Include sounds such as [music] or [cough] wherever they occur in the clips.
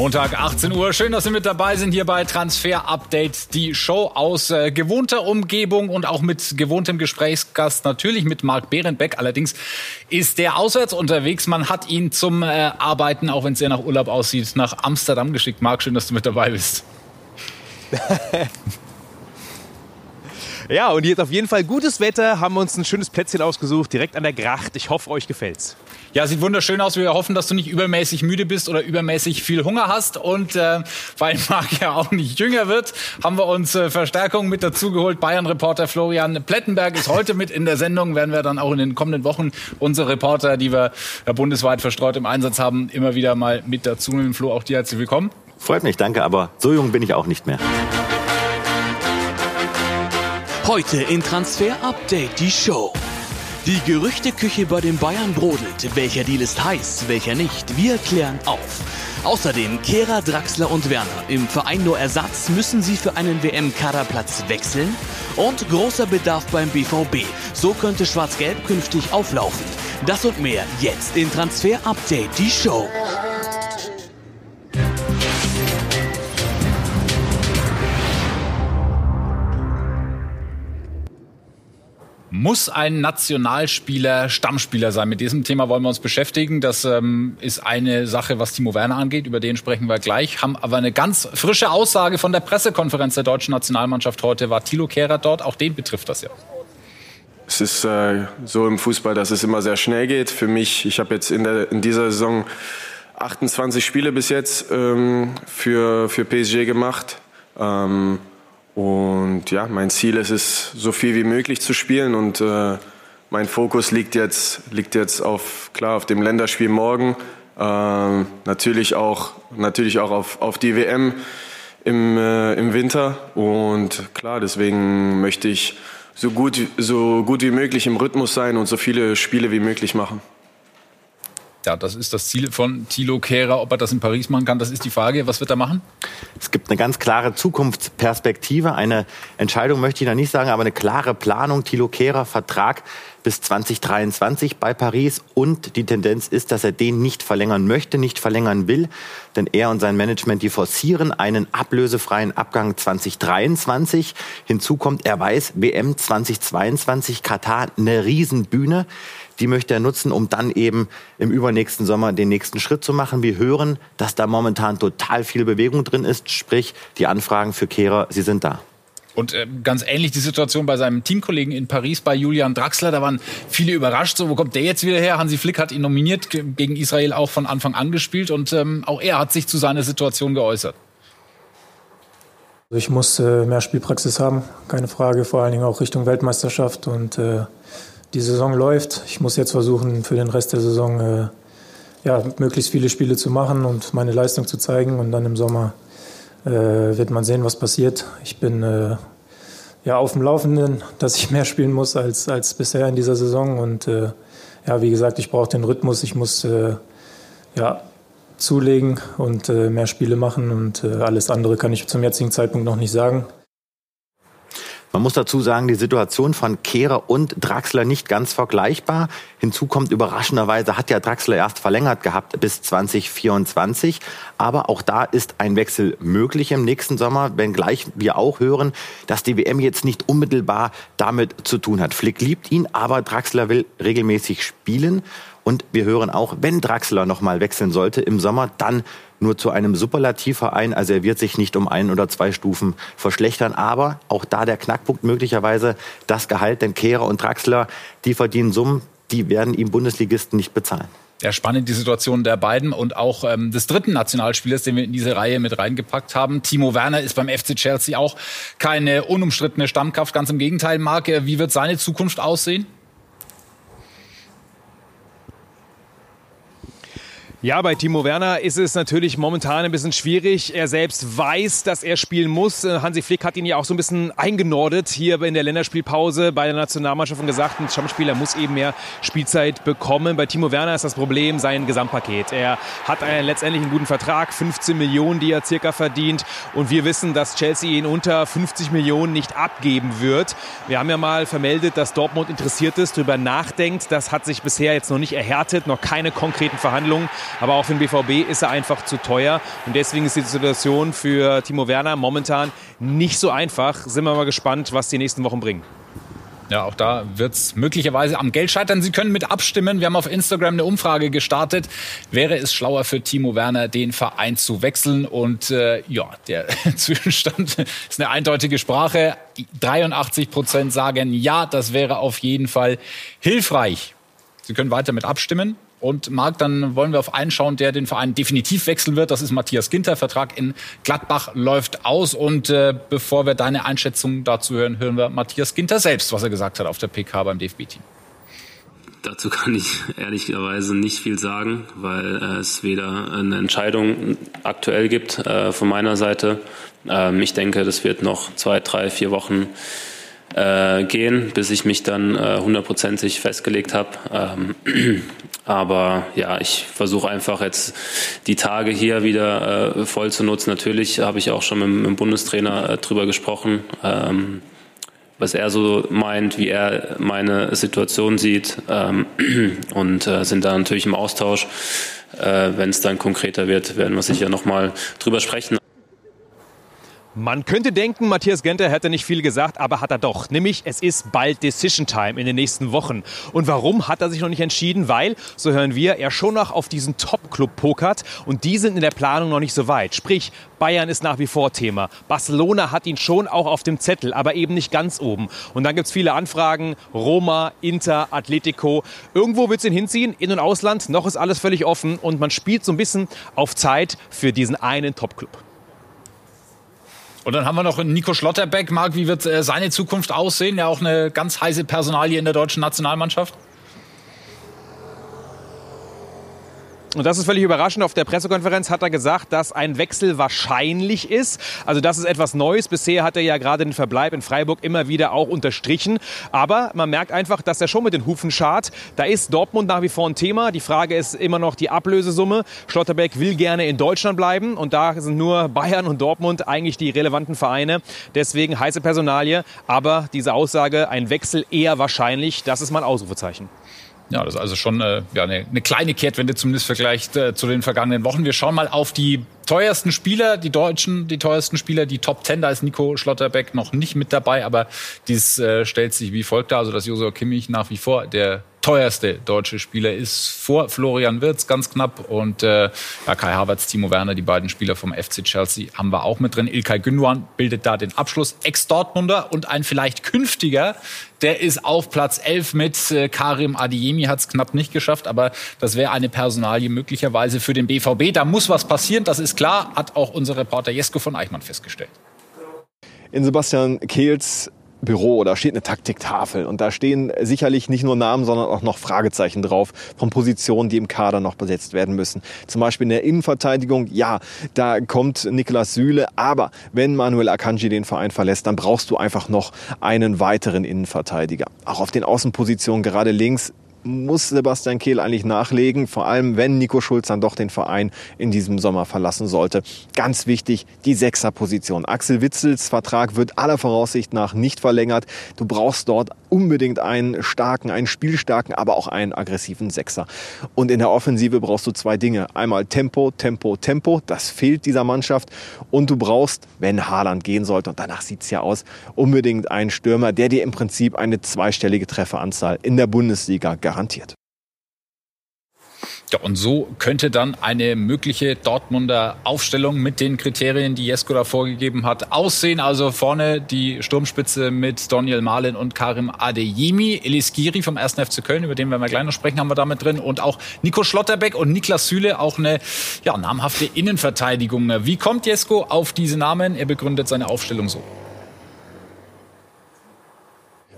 Montag 18 Uhr. Schön, dass Sie mit dabei sind hier bei Transfer Update. Die Show aus äh, gewohnter Umgebung und auch mit gewohntem Gesprächsgast. Natürlich mit Marc Behrenbeck. Allerdings ist der auswärts unterwegs. Man hat ihn zum äh, Arbeiten, auch wenn es sehr nach Urlaub aussieht, nach Amsterdam geschickt. Marc, schön, dass du mit dabei bist. [laughs] Ja, und jetzt auf jeden Fall gutes Wetter, haben wir uns ein schönes Plätzchen ausgesucht, direkt an der Gracht. Ich hoffe, euch gefällt's. Ja, sieht wunderschön aus. Wir hoffen, dass du nicht übermäßig müde bist oder übermäßig viel Hunger hast. Und äh, weil Marc ja auch nicht jünger wird, haben wir uns äh, Verstärkung mit dazu geholt. Bayern-Reporter Florian Plettenberg ist heute mit in der Sendung. Werden wir dann auch in den kommenden Wochen unsere Reporter, die wir ja, bundesweit verstreut im Einsatz haben, immer wieder mal mit dazu nehmen. Flo, auch dir herzlich willkommen. Freut mich, danke, aber so jung bin ich auch nicht mehr. Heute in Transfer Update die Show. Die Gerüchteküche bei den Bayern brodelt. Welcher Deal ist heiß, welcher nicht? Wir klären auf. Außerdem Kehrer, Draxler und Werner. Im Verein nur Ersatz müssen sie für einen WM-Kaderplatz wechseln. Und großer Bedarf beim BVB. So könnte Schwarz-Gelb künftig auflaufen. Das und mehr jetzt in Transfer Update die Show. Muss ein Nationalspieler Stammspieler sein? Mit diesem Thema wollen wir uns beschäftigen. Das ähm, ist eine Sache, was Timo Werner angeht. Über den sprechen wir gleich. Haben aber eine ganz frische Aussage von der Pressekonferenz der deutschen Nationalmannschaft heute. War Thilo Kehrer dort? Auch den betrifft das ja. Es ist äh, so im Fußball, dass es immer sehr schnell geht. Für mich, ich habe jetzt in, der, in dieser Saison 28 Spiele bis jetzt ähm, für, für PSG gemacht. Ähm, und ja, mein Ziel ist es, so viel wie möglich zu spielen. Und äh, mein Fokus liegt jetzt, liegt jetzt auf, klar, auf dem Länderspiel morgen. Äh, natürlich auch, natürlich auch auf, auf die WM im, äh, im Winter. Und klar, deswegen möchte ich so gut, so gut wie möglich im Rhythmus sein und so viele Spiele wie möglich machen. Ja, das ist das Ziel von Thilo Kehrer. Ob er das in Paris machen kann, das ist die Frage. Was wird er machen? Es gibt eine ganz klare Zukunftsperspektive. Eine Entscheidung möchte ich noch nicht sagen, aber eine klare Planung. Thilo Kehrer Vertrag bis 2023 bei Paris. Und die Tendenz ist, dass er den nicht verlängern möchte, nicht verlängern will. Denn er und sein Management, die forcieren einen ablösefreien Abgang 2023. Hinzu kommt, er weiß, WM 2022, Katar, eine Riesenbühne die möchte er nutzen, um dann eben im übernächsten Sommer den nächsten Schritt zu machen. Wir hören, dass da momentan total viel Bewegung drin ist, sprich die Anfragen für Kehrer, sie sind da. Und äh, ganz ähnlich die Situation bei seinem Teamkollegen in Paris, bei Julian Draxler. Da waren viele überrascht. So, wo kommt der jetzt wieder her? Hansi Flick hat ihn nominiert, gegen Israel auch von Anfang an gespielt. Und ähm, auch er hat sich zu seiner Situation geäußert. Ich muss äh, mehr Spielpraxis haben, keine Frage, vor allen Dingen auch Richtung Weltmeisterschaft. Und äh, die Saison läuft. Ich muss jetzt versuchen, für den Rest der Saison äh, ja, möglichst viele Spiele zu machen und meine Leistung zu zeigen. Und dann im Sommer äh, wird man sehen, was passiert. Ich bin äh, ja auf dem Laufenden, [laughs] dass ich mehr spielen muss als, als bisher in dieser Saison. Und äh, ja, wie gesagt, ich brauche den Rhythmus. Ich muss äh, ja, zulegen und äh, mehr Spiele machen. Und alles andere kann ich zum jetzigen Zeitpunkt noch nicht sagen. Man muss dazu sagen, die Situation von Kehrer und Draxler nicht ganz vergleichbar. Hinzu kommt überraschenderweise, hat ja Draxler erst verlängert gehabt bis 2024. Aber auch da ist ein Wechsel möglich im nächsten Sommer, wenngleich wir auch hören, dass die WM jetzt nicht unmittelbar damit zu tun hat. Flick liebt ihn, aber Draxler will regelmäßig spielen. Und wir hören auch, wenn Draxler nochmal wechseln sollte im Sommer, dann nur zu einem Superlativverein. Also er wird sich nicht um ein oder zwei Stufen verschlechtern. Aber auch da der Knackpunkt möglicherweise das Gehalt. Denn Kehrer und Draxler, die verdienen Summen, die werden ihm Bundesligisten nicht bezahlen. Ja, spannend die Situation der beiden und auch ähm, des dritten Nationalspielers, den wir in diese Reihe mit reingepackt haben. Timo Werner ist beim FC Chelsea auch keine unumstrittene Stammkraft. Ganz im Gegenteil, Marc, wie wird seine Zukunft aussehen? Ja, bei Timo Werner ist es natürlich momentan ein bisschen schwierig. Er selbst weiß, dass er spielen muss. Hansi Flick hat ihn ja auch so ein bisschen eingenordet hier in der Länderspielpause bei der Nationalmannschaft und gesagt, ein Stammspieler muss eben mehr Spielzeit bekommen. Bei Timo Werner ist das Problem sein Gesamtpaket. Er hat einen, letztendlich einen guten Vertrag, 15 Millionen, die er circa verdient. Und wir wissen, dass Chelsea ihn unter 50 Millionen nicht abgeben wird. Wir haben ja mal vermeldet, dass Dortmund interessiert ist, darüber nachdenkt. Das hat sich bisher jetzt noch nicht erhärtet, noch keine konkreten Verhandlungen aber auch für den BVB ist er einfach zu teuer. Und deswegen ist die Situation für Timo Werner momentan nicht so einfach. Sind wir mal gespannt, was die nächsten Wochen bringen. Ja, auch da wird es möglicherweise am Geld scheitern. Sie können mit abstimmen. Wir haben auf Instagram eine Umfrage gestartet. Wäre es schlauer für Timo Werner, den Verein zu wechseln? Und äh, ja, der [laughs] Zwischenstand ist eine eindeutige Sprache. 83 Prozent sagen ja, das wäre auf jeden Fall hilfreich. Sie können weiter mit abstimmen. Und Marc, dann wollen wir auf einen schauen, der den Verein definitiv wechseln wird. Das ist Matthias Ginter. Vertrag in Gladbach läuft aus. Und äh, bevor wir deine Einschätzung dazu hören, hören wir Matthias Ginter selbst, was er gesagt hat auf der PK beim DFB-Team. Dazu kann ich ehrlicherweise nicht viel sagen, weil äh, es weder eine Entscheidung aktuell gibt äh, von meiner Seite. Ähm, ich denke, das wird noch zwei, drei, vier Wochen äh, gehen, bis ich mich dann äh, hundertprozentig festgelegt habe. Ähm, [clears throat] aber ja, ich versuche einfach jetzt die Tage hier wieder äh, voll zu nutzen. Natürlich habe ich auch schon mit, mit dem Bundestrainer äh, drüber gesprochen, ähm, was er so meint, wie er meine Situation sieht ähm, [clears throat] und äh, sind da natürlich im Austausch. Äh, Wenn es dann konkreter wird, werden wir sicher nochmal drüber sprechen. Man könnte denken, Matthias Genter hätte nicht viel gesagt, aber hat er doch. Nämlich, es ist bald Decision Time in den nächsten Wochen. Und warum hat er sich noch nicht entschieden? Weil, so hören wir, er schon noch auf diesen Top-Club pokert und die sind in der Planung noch nicht so weit. Sprich, Bayern ist nach wie vor Thema. Barcelona hat ihn schon auch auf dem Zettel, aber eben nicht ganz oben. Und dann gibt es viele Anfragen. Roma, Inter, Atletico. Irgendwo wird es ihn hinziehen, In- und Ausland. Noch ist alles völlig offen und man spielt so ein bisschen auf Zeit für diesen einen Top-Club. Und dann haben wir noch Nico Schlotterbeck. Marc, wie wird äh, seine Zukunft aussehen? Ja, auch eine ganz heiße Personalie in der deutschen Nationalmannschaft. Und das ist völlig überraschend. Auf der Pressekonferenz hat er gesagt, dass ein Wechsel wahrscheinlich ist. Also das ist etwas Neues. Bisher hat er ja gerade den Verbleib in Freiburg immer wieder auch unterstrichen. Aber man merkt einfach, dass er schon mit den Hufen schart. Da ist Dortmund nach wie vor ein Thema. Die Frage ist immer noch die Ablösesumme. Schlotterbeck will gerne in Deutschland bleiben. Und da sind nur Bayern und Dortmund eigentlich die relevanten Vereine. Deswegen heiße Personalie. Aber diese Aussage, ein Wechsel eher wahrscheinlich, das ist mal ein Ausrufezeichen. Ja, das ist also schon äh, ja, eine, eine kleine Kehrtwende zumindest vergleicht äh, zu den vergangenen Wochen. Wir schauen mal auf die teuersten Spieler, die Deutschen, die teuersten Spieler, die Top Ten. Da ist Nico Schlotterbeck noch nicht mit dabei, aber dies äh, stellt sich wie folgt dar. Also, dass Josua Kimmich nach wie vor der teuerste deutsche Spieler ist vor Florian Wirtz ganz knapp und äh, ja, Kai Havertz, Timo Werner, die beiden Spieler vom FC Chelsea haben wir auch mit drin. Ilkay Gündogan bildet da den Abschluss. Ex-Dortmunder und ein vielleicht künftiger, der ist auf Platz 11 mit äh, Karim Adiemi, hat es knapp nicht geschafft, aber das wäre eine Personalie möglicherweise für den BVB. Da muss was passieren, das ist klar, hat auch unser Reporter Jesko von Eichmann festgestellt. In Sebastian Kehls Büro, da steht eine Taktiktafel und da stehen sicherlich nicht nur Namen, sondern auch noch Fragezeichen drauf von Positionen, die im Kader noch besetzt werden müssen. Zum Beispiel in der Innenverteidigung, ja, da kommt Niklas Süle, aber wenn Manuel Akanji den Verein verlässt, dann brauchst du einfach noch einen weiteren Innenverteidiger. Auch auf den Außenpositionen, gerade links, muss Sebastian Kehl eigentlich nachlegen, vor allem wenn Nico Schulz dann doch den Verein in diesem Sommer verlassen sollte. Ganz wichtig, die Sechserposition. Axel Witzels Vertrag wird aller Voraussicht nach nicht verlängert. Du brauchst dort unbedingt einen starken, einen spielstarken, aber auch einen aggressiven Sechser. Und in der Offensive brauchst du zwei Dinge. Einmal Tempo, Tempo, Tempo. Das fehlt dieser Mannschaft. Und du brauchst, wenn Haaland gehen sollte, und danach sieht's ja aus, unbedingt einen Stürmer, der dir im Prinzip eine zweistellige Trefferanzahl in der Bundesliga garantiert. Ja, und so könnte dann eine mögliche Dortmunder Aufstellung mit den Kriterien, die Jesko da vorgegeben hat, aussehen. Also vorne die Sturmspitze mit Daniel Mahlen und Karim Adeyemi. Elis Giri vom 1. FC Köln, über den werden wir gleich noch sprechen, haben wir damit drin. Und auch Nico Schlotterbeck und Niklas Süle, auch eine ja, namhafte Innenverteidigung. Wie kommt Jesko auf diese Namen? Er begründet seine Aufstellung so.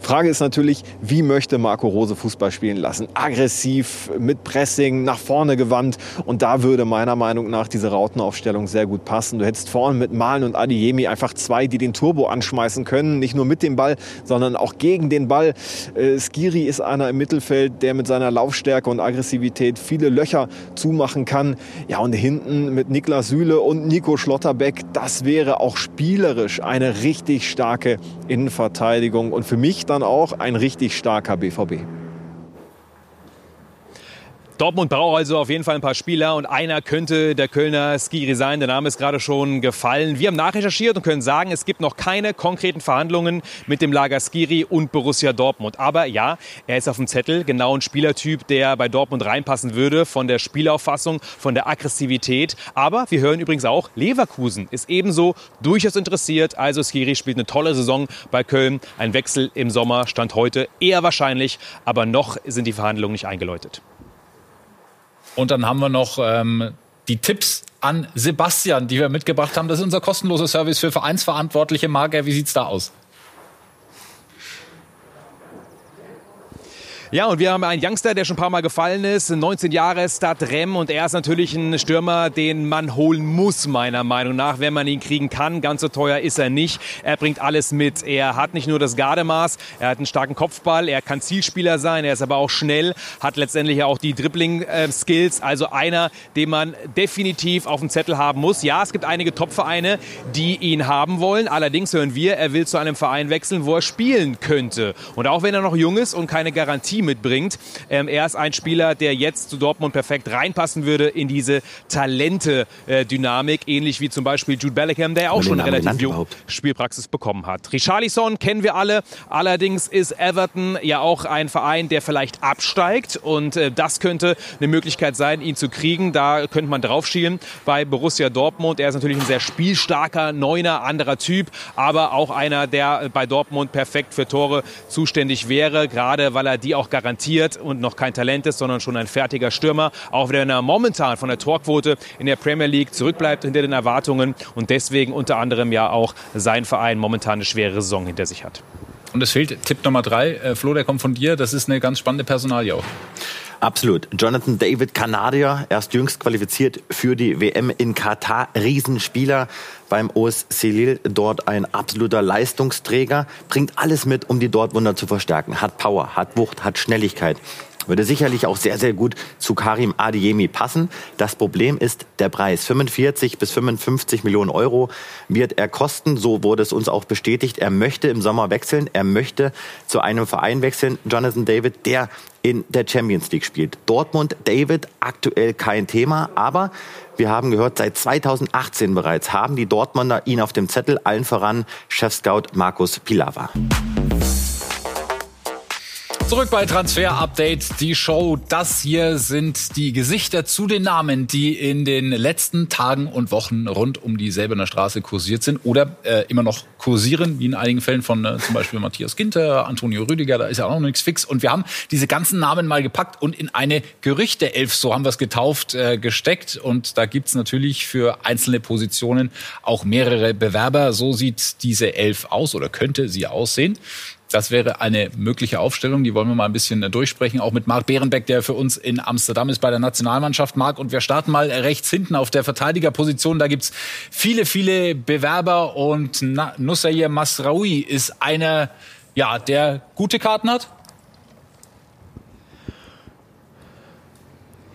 Frage ist natürlich, wie möchte Marco Rose Fußball spielen lassen? Aggressiv, mit Pressing, nach vorne gewandt. Und da würde meiner Meinung nach diese Rautenaufstellung sehr gut passen. Du hättest vorne mit Malen und Adiemi einfach zwei, die den Turbo anschmeißen können. Nicht nur mit dem Ball, sondern auch gegen den Ball. Äh, Skiri ist einer im Mittelfeld, der mit seiner Laufstärke und Aggressivität viele Löcher zumachen kann. Ja, und hinten mit Niklas Süle und Nico Schlotterbeck, das wäre auch spielerisch eine richtig starke Innenverteidigung. Und für mich dann auch ein richtig starker BVB. Dortmund braucht also auf jeden Fall ein paar Spieler und einer könnte der Kölner Skiri sein. Der Name ist gerade schon gefallen. Wir haben nachrecherchiert und können sagen, es gibt noch keine konkreten Verhandlungen mit dem Lager Skiri und Borussia Dortmund. Aber ja, er ist auf dem Zettel, genau ein Spielertyp, der bei Dortmund reinpassen würde, von der Spielauffassung, von der Aggressivität. Aber wir hören übrigens auch, Leverkusen ist ebenso durchaus interessiert. Also Skiri spielt eine tolle Saison bei Köln. Ein Wechsel im Sommer stand heute eher wahrscheinlich, aber noch sind die Verhandlungen nicht eingeläutet. Und dann haben wir noch ähm, die Tipps an Sebastian, die wir mitgebracht haben. Das ist unser kostenloser Service für Vereinsverantwortliche. Marger, wie sieht's da aus? Ja, und wir haben einen Youngster, der schon ein paar Mal gefallen ist, 19 Jahre, Start Rem und er ist natürlich ein Stürmer, den man holen muss, meiner Meinung nach, wenn man ihn kriegen kann. Ganz so teuer ist er nicht. Er bringt alles mit. Er hat nicht nur das Gardemaß, er hat einen starken Kopfball, er kann Zielspieler sein, er ist aber auch schnell, hat letztendlich auch die Dribbling-Skills. Also einer, den man definitiv auf dem Zettel haben muss. Ja, es gibt einige Top-Vereine, die ihn haben wollen. Allerdings hören wir, er will zu einem Verein wechseln, wo er spielen könnte. Und auch wenn er noch jung ist und keine Garantie mitbringt. Ähm, er ist ein Spieler, der jetzt zu Dortmund perfekt reinpassen würde in diese Talente-Dynamik, ähnlich wie zum Beispiel Jude Bellingham, der auch schon relativ jung Spielpraxis bekommen hat. Richarlison kennen wir alle. Allerdings ist Everton ja auch ein Verein, der vielleicht absteigt und äh, das könnte eine Möglichkeit sein, ihn zu kriegen. Da könnte man drauf schielen bei Borussia Dortmund. Er ist natürlich ein sehr spielstarker, neuner, anderer Typ, aber auch einer, der bei Dortmund perfekt für Tore zuständig wäre, gerade weil er die auch garantiert und noch kein Talent ist, sondern schon ein fertiger Stürmer. Auch wenn er momentan von der Torquote in der Premier League zurückbleibt hinter den Erwartungen und deswegen unter anderem ja auch sein Verein momentan eine schwere Saison hinter sich hat. Und es fehlt Tipp Nummer drei. Äh, Flo, der kommt von dir. Das ist eine ganz spannende Personalie auch. Absolut. Jonathan David, Kanadier, erst jüngst qualifiziert für die WM in Katar. Riesenspieler beim OSC Lille, dort ein absoluter Leistungsträger, bringt alles mit, um die Dortmunder zu verstärken. Hat Power, hat Wucht, hat Schnelligkeit. Würde sicherlich auch sehr, sehr gut zu Karim Adiemi passen. Das Problem ist der Preis. 45 bis 55 Millionen Euro wird er kosten. So wurde es uns auch bestätigt. Er möchte im Sommer wechseln. Er möchte zu einem Verein wechseln, Jonathan David, der in der Champions League spielt. Dortmund, David, aktuell kein Thema, aber wir haben gehört, seit 2018 bereits haben die Dortmunder ihn auf dem Zettel, allen voran Chefscout Markus Pilawa. Zurück bei Transfer Update, die Show. Das hier sind die Gesichter zu den Namen, die in den letzten Tagen und Wochen rund um die Selbener Straße kursiert sind oder äh, immer noch kursieren, wie in einigen Fällen von äh, zum Beispiel Matthias Ginter, Antonio Rüdiger, da ist ja auch noch nichts fix. Und wir haben diese ganzen Namen mal gepackt und in eine Gerüchte-Elf, so haben wir es getauft, äh, gesteckt. Und da gibt's natürlich für einzelne Positionen auch mehrere Bewerber. So sieht diese Elf aus oder könnte sie aussehen. Das wäre eine mögliche Aufstellung, die wollen wir mal ein bisschen äh, durchsprechen, auch mit Marc Behrenbeck, der für uns in Amsterdam ist bei der Nationalmannschaft. Marc, und wir starten mal rechts hinten auf der Verteidigerposition. Da gibt's viele, viele Bewerber und Nussair Masraoui ist einer, ja, der gute Karten hat.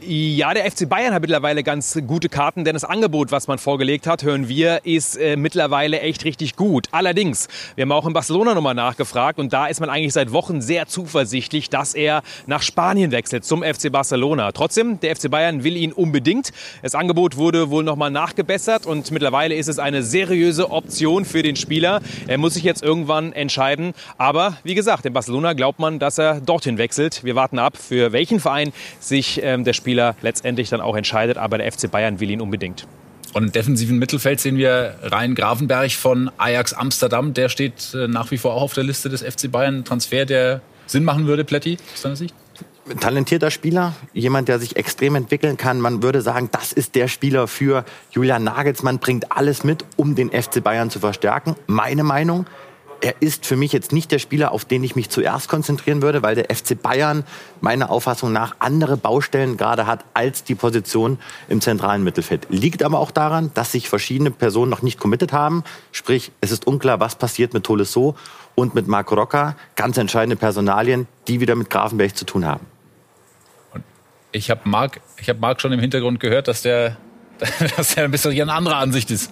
Ja, der FC Bayern hat mittlerweile ganz gute Karten, denn das Angebot, was man vorgelegt hat, hören wir, ist äh, mittlerweile echt richtig gut. Allerdings, wir haben auch in Barcelona nochmal nachgefragt und da ist man eigentlich seit Wochen sehr zuversichtlich, dass er nach Spanien wechselt zum FC Barcelona. Trotzdem, der FC Bayern will ihn unbedingt. Das Angebot wurde wohl nochmal nachgebessert und mittlerweile ist es eine seriöse Option für den Spieler. Er muss sich jetzt irgendwann entscheiden. Aber wie gesagt, in Barcelona glaubt man, dass er dorthin wechselt. Wir warten ab, für welchen Verein sich ähm, der Spieler Spieler letztendlich dann auch entscheidet. Aber der FC Bayern will ihn unbedingt. Und im defensiven Mittelfeld sehen wir Ryan Grafenberg von Ajax Amsterdam. Der steht äh, nach wie vor auch auf der Liste des FC Bayern. Transfer, der Sinn machen würde, Pletti, aus deiner Sicht? talentierter Spieler, jemand, der sich extrem entwickeln kann. Man würde sagen, das ist der Spieler für Julian Nagelsmann, bringt alles mit, um den FC Bayern zu verstärken. Meine Meinung, er ist für mich jetzt nicht der Spieler, auf den ich mich zuerst konzentrieren würde, weil der FC Bayern meiner Auffassung nach andere Baustellen gerade hat als die Position im zentralen Mittelfeld. Liegt aber auch daran, dass sich verschiedene Personen noch nicht committed haben. Sprich, es ist unklar, was passiert mit Tolisso und mit Marco Rocca. Ganz entscheidende Personalien, die wieder mit Grafenberg zu tun haben. Ich habe Marc, hab schon im Hintergrund gehört, dass der, [laughs] dass der ein bisschen eine andere Ansicht ist.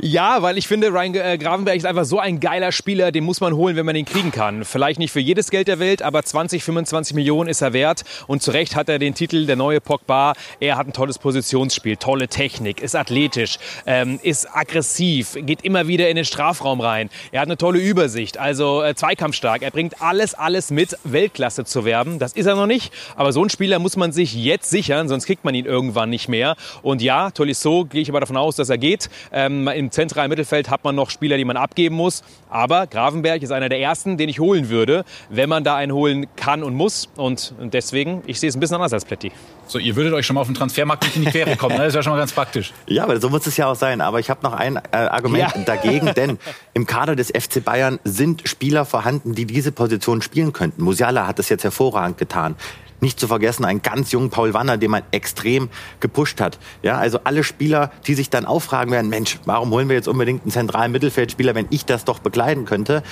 Ja, weil ich finde, Ryan äh, Gravenberg ist einfach so ein geiler Spieler, den muss man holen, wenn man ihn kriegen kann. Vielleicht nicht für jedes Geld der Welt, aber 20, 25 Millionen ist er wert. Und zu Recht hat er den Titel der neue Pogba. Er hat ein tolles Positionsspiel, tolle Technik, ist athletisch, ähm, ist aggressiv, geht immer wieder in den Strafraum rein. Er hat eine tolle Übersicht, also äh, zweikampfstark. Er bringt alles, alles mit, Weltklasse zu werden. Das ist er noch nicht, aber so ein Spieler muss man sich jetzt sichern, sonst kriegt man ihn irgendwann nicht mehr. Und ja, Tolisso gehe ich aber davon aus, dass er geht. Ähm, Im zentralen Mittelfeld hat man noch Spieler, die man abgeben muss. Aber Gravenberg ist einer der ersten, den ich holen würde, wenn man da einen holen kann und muss. Und deswegen, ich sehe es ein bisschen anders als Pletti. So, ihr würdet euch schon mal auf den Transfermarkt nicht in die Quere kommen, ne? das ist ja schon mal ganz praktisch. [laughs] Ja, aber so muss es ja auch sein. Aber ich habe noch ein äh, Argument ja. [laughs] dagegen, denn im Kader des FC Bayern sind Spieler vorhanden, die diese Position spielen könnten. Musiala hat das jetzt hervorragend getan. Nicht zu vergessen, einen ganz jungen Paul Wanner, den man extrem gepusht hat. Ja, also alle Spieler, die sich dann auffragen werden, Mensch, warum holen wir jetzt unbedingt einen zentralen Mittelfeldspieler, wenn ich das doch begleiten könnte?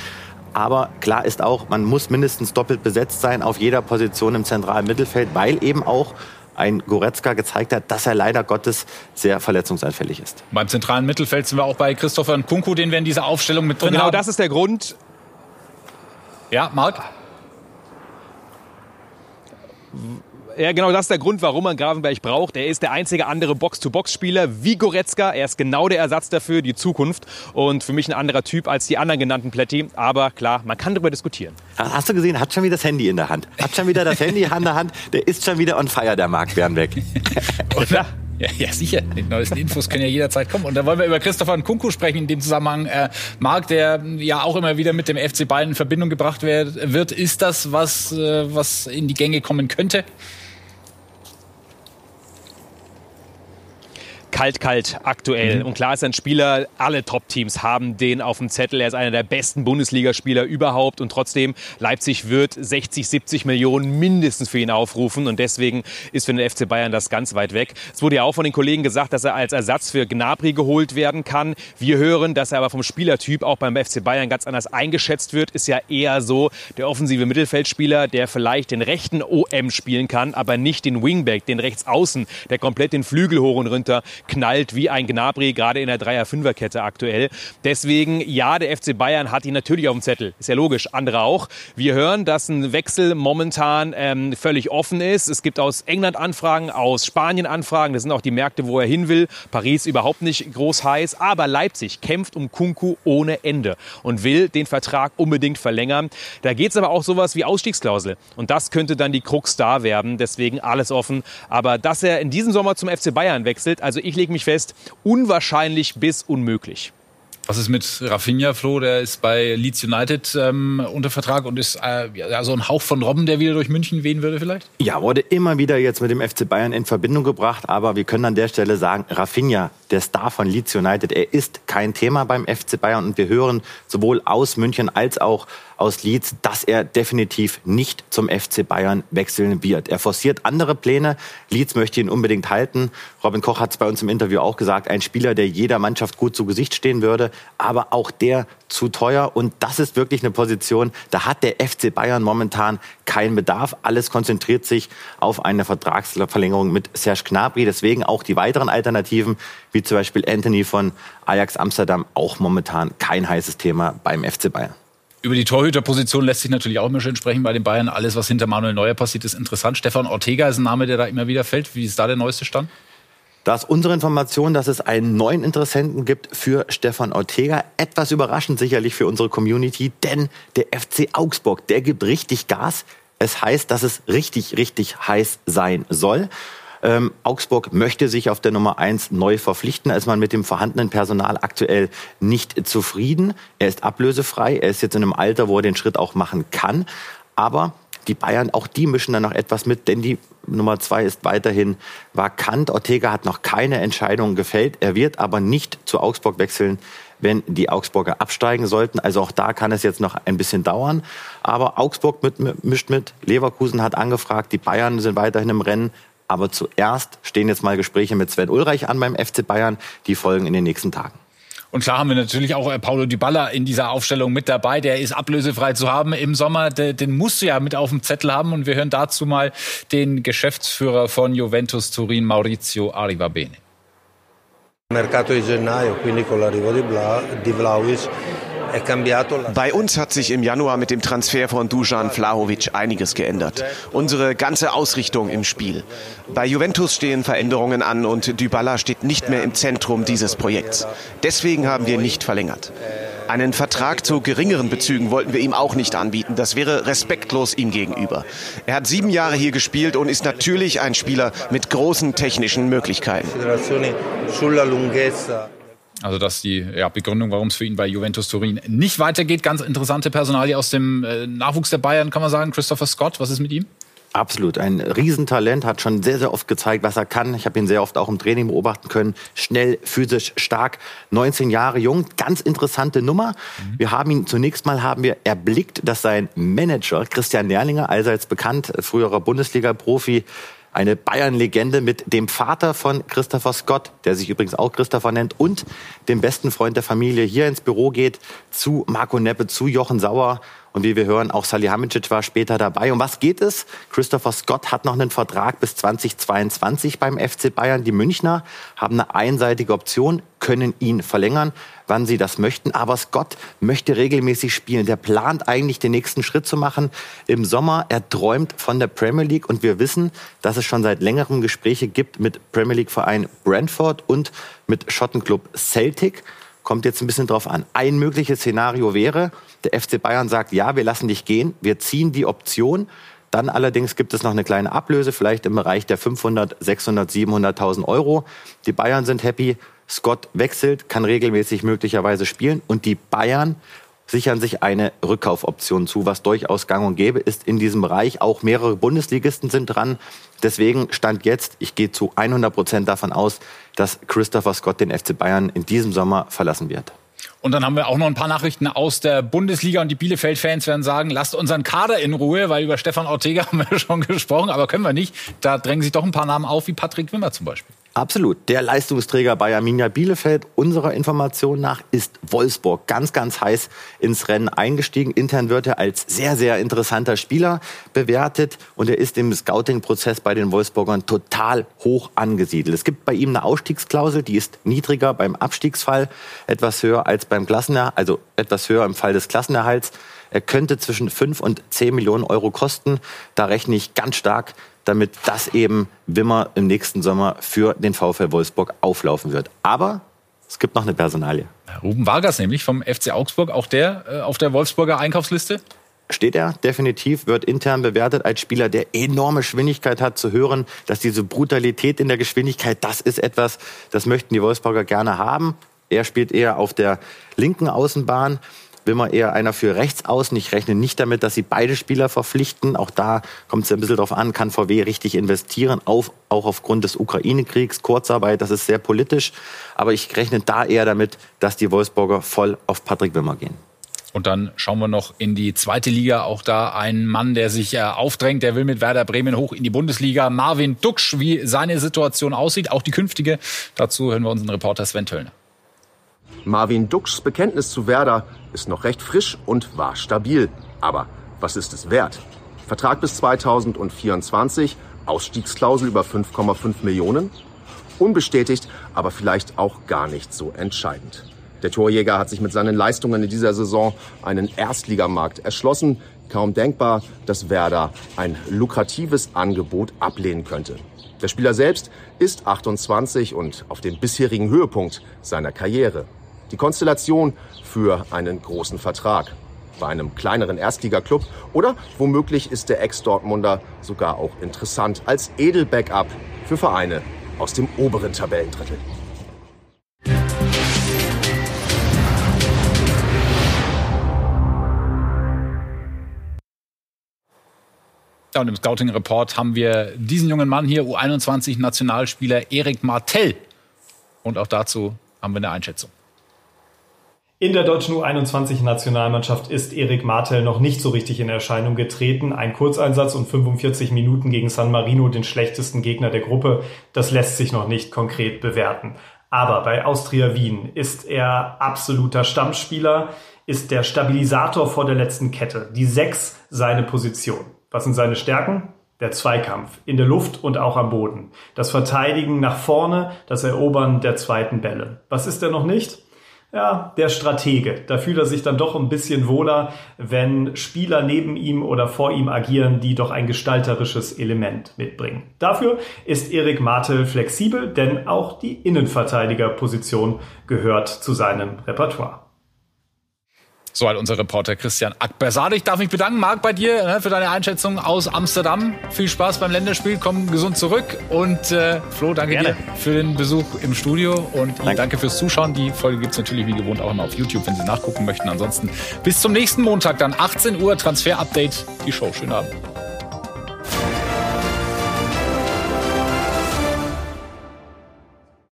Aber klar ist auch, man muss mindestens doppelt besetzt sein auf jeder Position im zentralen Mittelfeld, weil eben auch ein Goretzka gezeigt hat, dass er leider Gottes sehr verletzungsanfällig ist. Beim zentralen Mittelfeld sind wir auch bei Christopher Nkunku, den wir in dieser Aufstellung mit drin genau haben. Genau das ist der Grund. Ja, Marc? Ja, genau das ist der Grund, warum man Gravenberg braucht. Er ist der einzige andere Box-to-Box-Spieler wie Goretzka. Er ist genau der Ersatz dafür, die Zukunft. Und für mich ein anderer Typ als die anderen genannten Plätti. Aber klar, man kann darüber diskutieren. Hast du gesehen, hat schon wieder das Handy in der Hand. Hat schon wieder das Handy [laughs] in der Hand. Der ist schon wieder on fire, der Marc Bernbeck. [laughs] Oder? Ja, ja, sicher. Die neuesten Infos können ja jederzeit kommen. Und da wollen wir über Christopher Nkunku sprechen in dem Zusammenhang. Äh, Marc, der ja auch immer wieder mit dem FC Bayern in Verbindung gebracht wird. Ist das was, äh, was in die Gänge kommen könnte? Kalt, kalt aktuell. Mhm. Und klar ist ein Spieler, alle Top-Teams haben den auf dem Zettel. Er ist einer der besten Bundesligaspieler überhaupt. Und trotzdem, Leipzig wird 60, 70 Millionen mindestens für ihn aufrufen. Und deswegen ist für den FC Bayern das ganz weit weg. Es wurde ja auch von den Kollegen gesagt, dass er als Ersatz für Gnabry geholt werden kann. Wir hören, dass er aber vom Spielertyp auch beim FC Bayern ganz anders eingeschätzt wird. Ist ja eher so der offensive Mittelfeldspieler, der vielleicht den rechten OM spielen kann, aber nicht den Wingback, den Rechtsaußen, der komplett den Flügel hoch und runter knallt wie ein Gnabry, gerade in der Dreier-Fünfer-Kette aktuell. Deswegen, ja, der FC Bayern hat ihn natürlich auf dem Zettel. Ist ja logisch, andere auch. Wir hören, dass ein Wechsel momentan ähm, völlig offen ist. Es gibt aus England Anfragen, aus Spanien Anfragen. Das sind auch die Märkte, wo er hin will. Paris überhaupt nicht groß heiß. Aber Leipzig kämpft um Kunku ohne Ende und will den Vertrag unbedingt verlängern. Da geht es aber auch sowas wie Ausstiegsklausel. Und das könnte dann die Krux da werden. Deswegen alles offen. Aber dass er in diesem Sommer zum FC Bayern wechselt, also ich lege mich fest, unwahrscheinlich bis unmöglich. Was ist mit Rafinha, Flo? Der ist bei Leeds United ähm, unter Vertrag und ist äh, ja, so ein Hauch von Robben, der wieder durch München wehen würde vielleicht? Ja, wurde immer wieder jetzt mit dem FC Bayern in Verbindung gebracht. Aber wir können an der Stelle sagen, Rafinha, der Star von Leeds United, er ist kein Thema beim FC Bayern. Und wir hören sowohl aus München als auch aus Leeds, dass er definitiv nicht zum FC Bayern wechseln wird. Er forciert andere Pläne. Leeds möchte ihn unbedingt halten. Robin Koch hat es bei uns im Interview auch gesagt, ein Spieler, der jeder Mannschaft gut zu Gesicht stehen würde, aber auch der zu teuer. Und das ist wirklich eine Position, da hat der FC Bayern momentan keinen Bedarf. Alles konzentriert sich auf eine Vertragsverlängerung mit Serge Gnabry. Deswegen auch die weiteren Alternativen, wie zum Beispiel Anthony von Ajax Amsterdam, auch momentan kein heißes Thema beim FC Bayern. Über die Torhüterposition lässt sich natürlich auch immer schön sprechen bei den Bayern. Alles, was hinter Manuel Neuer passiert, ist interessant. Stefan Ortega ist ein Name, der da immer wieder fällt. Wie ist da der neueste Stand? Da ist unsere Information, dass es einen neuen Interessenten gibt für Stefan Ortega. Etwas überraschend sicherlich für unsere Community, denn der FC Augsburg, der gibt richtig Gas. Es heißt, dass es richtig, richtig heiß sein soll. Ähm, Augsburg möchte sich auf der Nummer eins neu verpflichten. Ist man mit dem vorhandenen Personal aktuell nicht zufrieden. Er ist ablösefrei. Er ist jetzt in einem Alter, wo er den Schritt auch machen kann. Aber die Bayern, auch die mischen da noch etwas mit, denn die Nummer zwei ist weiterhin vakant. Ortega hat noch keine Entscheidung gefällt. Er wird aber nicht zu Augsburg wechseln, wenn die Augsburger absteigen sollten. Also auch da kann es jetzt noch ein bisschen dauern. Aber Augsburg mit, mischt mit. Leverkusen hat angefragt. Die Bayern sind weiterhin im Rennen. Aber zuerst stehen jetzt mal Gespräche mit Sven Ulreich an beim FC Bayern. Die folgen in den nächsten Tagen. Und klar haben wir natürlich auch äh, Paulo Dybala in dieser Aufstellung mit dabei. Der ist ablösefrei zu haben im Sommer. Den musst du ja mit auf dem Zettel haben. Und wir hören dazu mal den Geschäftsführer von Juventus Turin, Maurizio Arrivabene. Mercato di gennaio, quindi con l'arrivo di Vlaovic bei uns hat sich im Januar mit dem Transfer von Dujan Vlahovic einiges geändert. Unsere ganze Ausrichtung im Spiel. Bei Juventus stehen Veränderungen an und Dybala steht nicht mehr im Zentrum dieses Projekts. Deswegen haben wir nicht verlängert. Einen Vertrag zu geringeren Bezügen wollten wir ihm auch nicht anbieten. Das wäre respektlos ihm gegenüber. Er hat sieben Jahre hier gespielt und ist natürlich ein Spieler mit großen technischen Möglichkeiten. Also das ist die ja, Begründung, warum es für ihn bei Juventus Turin nicht weitergeht. Ganz interessante Personalie aus dem äh, Nachwuchs der Bayern, kann man sagen. Christopher Scott, was ist mit ihm? Absolut, ein Riesentalent, hat schon sehr, sehr oft gezeigt, was er kann. Ich habe ihn sehr oft auch im Training beobachten können. Schnell, physisch, stark, 19 Jahre jung, ganz interessante Nummer. Mhm. Wir haben ihn zunächst mal haben wir erblickt, dass sein Manager Christian Nerlinger, allseits bekannt, früherer Bundesliga-Profi, eine Bayern-Legende mit dem Vater von Christopher Scott, der sich übrigens auch Christopher nennt, und dem besten Freund der Familie hier ins Büro geht, zu Marco Neppe, zu Jochen Sauer. Und wie wir hören, auch Salihamidzic war später dabei. Um was geht es? Christopher Scott hat noch einen Vertrag bis 2022 beim FC Bayern. Die Münchner haben eine einseitige Option, können ihn verlängern, wann sie das möchten. Aber Scott möchte regelmäßig spielen. Der plant eigentlich den nächsten Schritt zu machen im Sommer. Er träumt von der Premier League und wir wissen, dass es schon seit längerem Gespräche gibt mit Premier League Verein Brentford und mit Schottenclub Celtic. Kommt jetzt ein bisschen drauf an. Ein mögliches Szenario wäre, der FC Bayern sagt, ja, wir lassen dich gehen, wir ziehen die Option. Dann allerdings gibt es noch eine kleine Ablöse, vielleicht im Bereich der 500, 600, 700.000 Euro. Die Bayern sind happy. Scott wechselt, kann regelmäßig möglicherweise spielen und die Bayern sichern sich eine Rückkaufoption zu, was durchaus gang und gäbe ist in diesem Bereich. Auch mehrere Bundesligisten sind dran. Deswegen stand jetzt, ich gehe zu 100 Prozent davon aus, dass Christopher Scott den FC Bayern in diesem Sommer verlassen wird. Und dann haben wir auch noch ein paar Nachrichten aus der Bundesliga und die Bielefeld-Fans werden sagen, lasst unseren Kader in Ruhe, weil über Stefan Ortega [laughs] haben wir schon gesprochen, aber können wir nicht. Da drängen sich doch ein paar Namen auf, wie Patrick Wimmer zum Beispiel. Absolut. Der Leistungsträger bei Arminia Bielefeld unserer Information nach ist Wolfsburg ganz, ganz heiß ins Rennen eingestiegen. Intern wird er als sehr, sehr interessanter Spieler bewertet und er ist im Scouting-Prozess bei den Wolfsburgern total hoch angesiedelt. Es gibt bei ihm eine Ausstiegsklausel, die ist niedriger beim Abstiegsfall, etwas höher als beim Klassenerhalt, also etwas höher im Fall des Klassenerhalts. Er könnte zwischen 5 und 10 Millionen Euro kosten. Da rechne ich ganz stark damit das eben Wimmer im nächsten Sommer für den VfL Wolfsburg auflaufen wird. Aber es gibt noch eine Personalie. Ruben Vargas nämlich vom FC Augsburg, auch der äh, auf der Wolfsburger Einkaufsliste? Steht er definitiv, wird intern bewertet als Spieler, der enorme Geschwindigkeit hat, zu hören, dass diese Brutalität in der Geschwindigkeit, das ist etwas, das möchten die Wolfsburger gerne haben. Er spielt eher auf der linken Außenbahn will man eher einer für rechts außen. Ich rechne nicht damit, dass sie beide Spieler verpflichten. Auch da kommt es ein bisschen darauf an, kann VW richtig investieren, auf, auch aufgrund des Ukraine-Kriegs, Kurzarbeit, das ist sehr politisch. Aber ich rechne da eher damit, dass die Wolfsburger voll auf Patrick Wimmer gehen. Und dann schauen wir noch in die zweite Liga. Auch da ein Mann, der sich äh, aufdrängt, der will mit Werder Bremen hoch in die Bundesliga. Marvin Duksch, wie seine Situation aussieht, auch die künftige. Dazu hören wir unseren Reporter Sven Töllner. Marvin Dukschs Bekenntnis zu Werder ist noch recht frisch und war stabil. Aber was ist es wert? Vertrag bis 2024, Ausstiegsklausel über 5,5 Millionen? Unbestätigt, aber vielleicht auch gar nicht so entscheidend. Der Torjäger hat sich mit seinen Leistungen in dieser Saison einen Erstligamarkt erschlossen. Kaum denkbar, dass Werder ein lukratives Angebot ablehnen könnte. Der Spieler selbst ist 28 und auf dem bisherigen Höhepunkt seiner Karriere. Die Konstellation für einen großen Vertrag bei einem kleineren Erstligaklub oder womöglich ist der Ex-Dortmunder sogar auch interessant als Edelbackup für Vereine aus dem oberen Tabellendrittel. Und im Scouting-Report haben wir diesen jungen Mann hier, U21-Nationalspieler Erik Martell. Und auch dazu haben wir eine Einschätzung. In der deutschen U21-Nationalmannschaft ist Erik Martel noch nicht so richtig in Erscheinung getreten. Ein Kurzeinsatz und 45 Minuten gegen San Marino, den schlechtesten Gegner der Gruppe, das lässt sich noch nicht konkret bewerten. Aber bei Austria Wien ist er absoluter Stammspieler, ist der Stabilisator vor der letzten Kette. Die Sechs seine Position. Was sind seine Stärken? Der Zweikampf in der Luft und auch am Boden. Das Verteidigen nach vorne, das Erobern der zweiten Bälle. Was ist er noch nicht? Ja, der Stratege. Da fühlt er sich dann doch ein bisschen wohler, wenn Spieler neben ihm oder vor ihm agieren, die doch ein gestalterisches Element mitbringen. Dafür ist Erik Martel flexibel, denn auch die Innenverteidigerposition gehört zu seinem Repertoire. So hat unser Reporter Christian Akbersade. Ich darf mich bedanken, Marc, bei dir ne, für deine Einschätzung aus Amsterdam. Viel Spaß beim Länderspiel, komm gesund zurück. Und äh, Flo, danke Gerne. dir für den Besuch im Studio und danke. danke fürs Zuschauen. Die Folge gibt es natürlich wie gewohnt auch immer auf YouTube, wenn Sie nachgucken möchten. Ansonsten bis zum nächsten Montag, dann 18 Uhr, Transfer-Update, die Show. Schönen Abend.